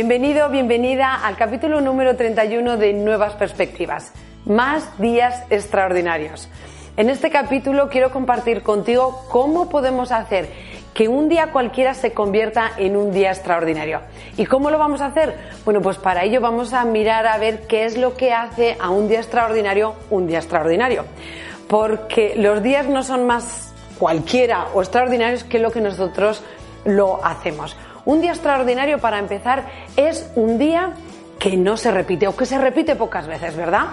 Bienvenido, bienvenida al capítulo número 31 de Nuevas Perspectivas. Más días extraordinarios. En este capítulo quiero compartir contigo cómo podemos hacer que un día cualquiera se convierta en un día extraordinario. ¿Y cómo lo vamos a hacer? Bueno, pues para ello vamos a mirar a ver qué es lo que hace a un día extraordinario un día extraordinario. Porque los días no son más cualquiera o extraordinarios que lo que nosotros lo hacemos. Un día extraordinario para empezar es un día que no se repite o que se repite pocas veces, ¿verdad?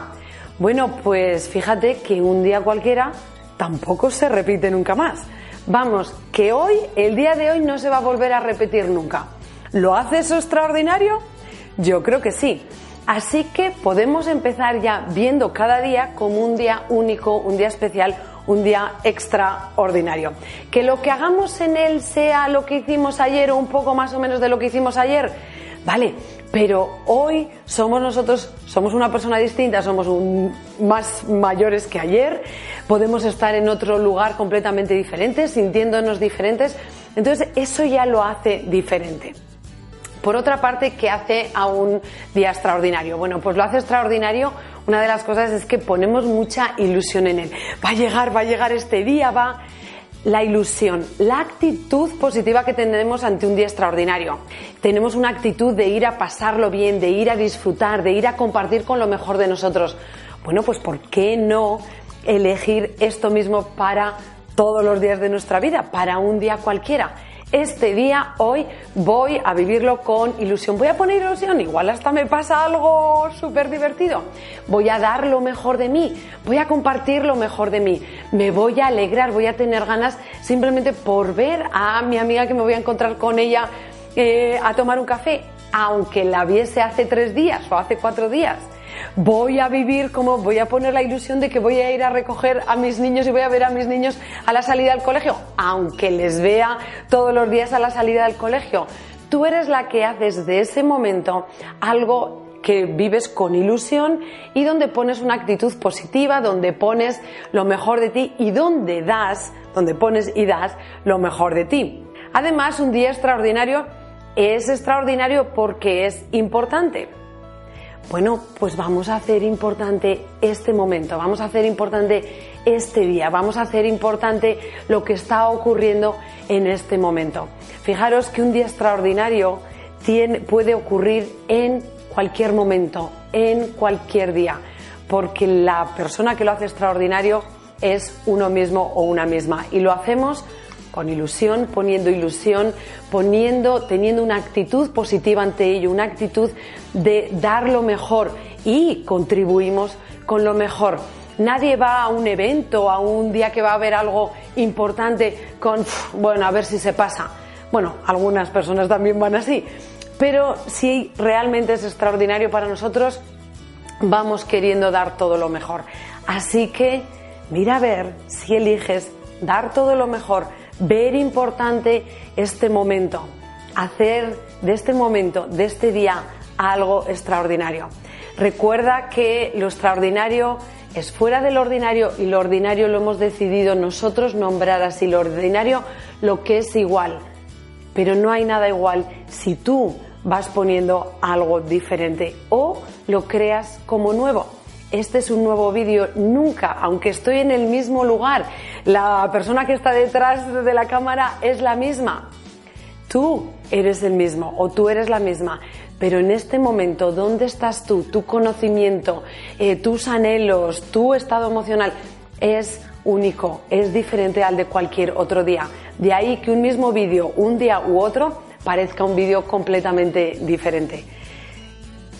Bueno, pues fíjate que un día cualquiera tampoco se repite nunca más. Vamos, que hoy, el día de hoy no se va a volver a repetir nunca. ¿Lo hace eso extraordinario? Yo creo que sí. Así que podemos empezar ya viendo cada día como un día único, un día especial, un día extraordinario. Que lo que hagamos en él sea lo que hicimos ayer o un poco más o menos de lo que hicimos ayer, vale, pero hoy somos nosotros, somos una persona distinta, somos más mayores que ayer, podemos estar en otro lugar completamente diferente, sintiéndonos diferentes, entonces eso ya lo hace diferente. Por otra parte, ¿qué hace a un día extraordinario? Bueno, pues lo hace extraordinario. Una de las cosas es que ponemos mucha ilusión en él. Va a llegar, va a llegar este día, va. La ilusión, la actitud positiva que tenemos ante un día extraordinario. Tenemos una actitud de ir a pasarlo bien, de ir a disfrutar, de ir a compartir con lo mejor de nosotros. Bueno, pues ¿por qué no elegir esto mismo para todos los días de nuestra vida, para un día cualquiera? Este día, hoy, voy a vivirlo con ilusión. Voy a poner ilusión, igual hasta me pasa algo súper divertido. Voy a dar lo mejor de mí, voy a compartir lo mejor de mí, me voy a alegrar, voy a tener ganas simplemente por ver a mi amiga que me voy a encontrar con ella eh, a tomar un café, aunque la viese hace tres días o hace cuatro días voy a vivir como voy a poner la ilusión de que voy a ir a recoger a mis niños y voy a ver a mis niños a la salida del colegio, aunque les vea todos los días a la salida del colegio. Tú eres la que haces de ese momento algo que vives con ilusión y donde pones una actitud positiva, donde pones lo mejor de ti y donde das, donde pones y das lo mejor de ti. Además, un día extraordinario es extraordinario porque es importante. Bueno, pues vamos a hacer importante este momento, vamos a hacer importante este día, vamos a hacer importante lo que está ocurriendo en este momento. Fijaros que un día extraordinario puede ocurrir en cualquier momento, en cualquier día, porque la persona que lo hace extraordinario es uno mismo o una misma y lo hacemos con ilusión, poniendo ilusión, poniendo, teniendo una actitud positiva ante ello, una actitud de dar lo mejor y contribuimos con lo mejor. Nadie va a un evento, a un día que va a haber algo importante con, bueno, a ver si se pasa. Bueno, algunas personas también van así. Pero si realmente es extraordinario para nosotros, vamos queriendo dar todo lo mejor. Así que mira a ver si eliges dar todo lo mejor ver importante este momento, hacer de este momento, de este día, algo extraordinario. Recuerda que lo extraordinario es fuera del ordinario y lo ordinario lo hemos decidido nosotros nombrar así, lo ordinario lo que es igual. Pero no hay nada igual si tú vas poniendo algo diferente o lo creas como nuevo este es un nuevo vídeo, nunca, aunque estoy en el mismo lugar, la persona que está detrás de la cámara es la misma. Tú eres el mismo o tú eres la misma, pero en este momento, ¿dónde estás tú? Tu conocimiento, eh, tus anhelos, tu estado emocional es único, es diferente al de cualquier otro día. De ahí que un mismo vídeo, un día u otro, parezca un vídeo completamente diferente.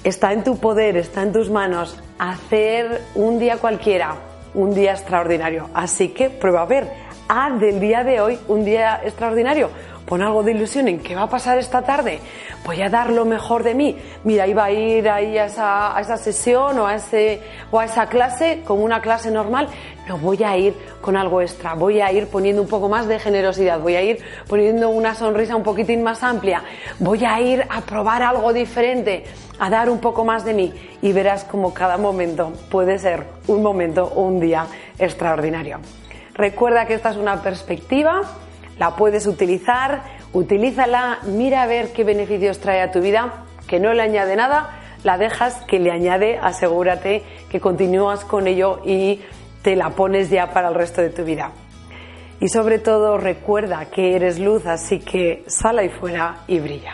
Está en tu poder, está en tus manos hacer un día cualquiera un día extraordinario. Así que prueba a ver, haz del día de hoy un día extraordinario. Pon algo de ilusión en qué va a pasar esta tarde. Voy a dar lo mejor de mí. Mira, iba a ir ahí a esa, a esa sesión o a, ese, o a esa clase como una clase normal. No, voy a ir con algo extra. Voy a ir poniendo un poco más de generosidad. Voy a ir poniendo una sonrisa un poquitín más amplia. Voy a ir a probar algo diferente, a dar un poco más de mí. Y verás como cada momento puede ser un momento o un día extraordinario. Recuerda que esta es una perspectiva la puedes utilizar, utilízala, mira a ver qué beneficios trae a tu vida, que no le añade nada, la dejas que le añade, asegúrate que continúas con ello y te la pones ya para el resto de tu vida. Y sobre todo recuerda que eres luz, así que sal ahí fuera y brilla.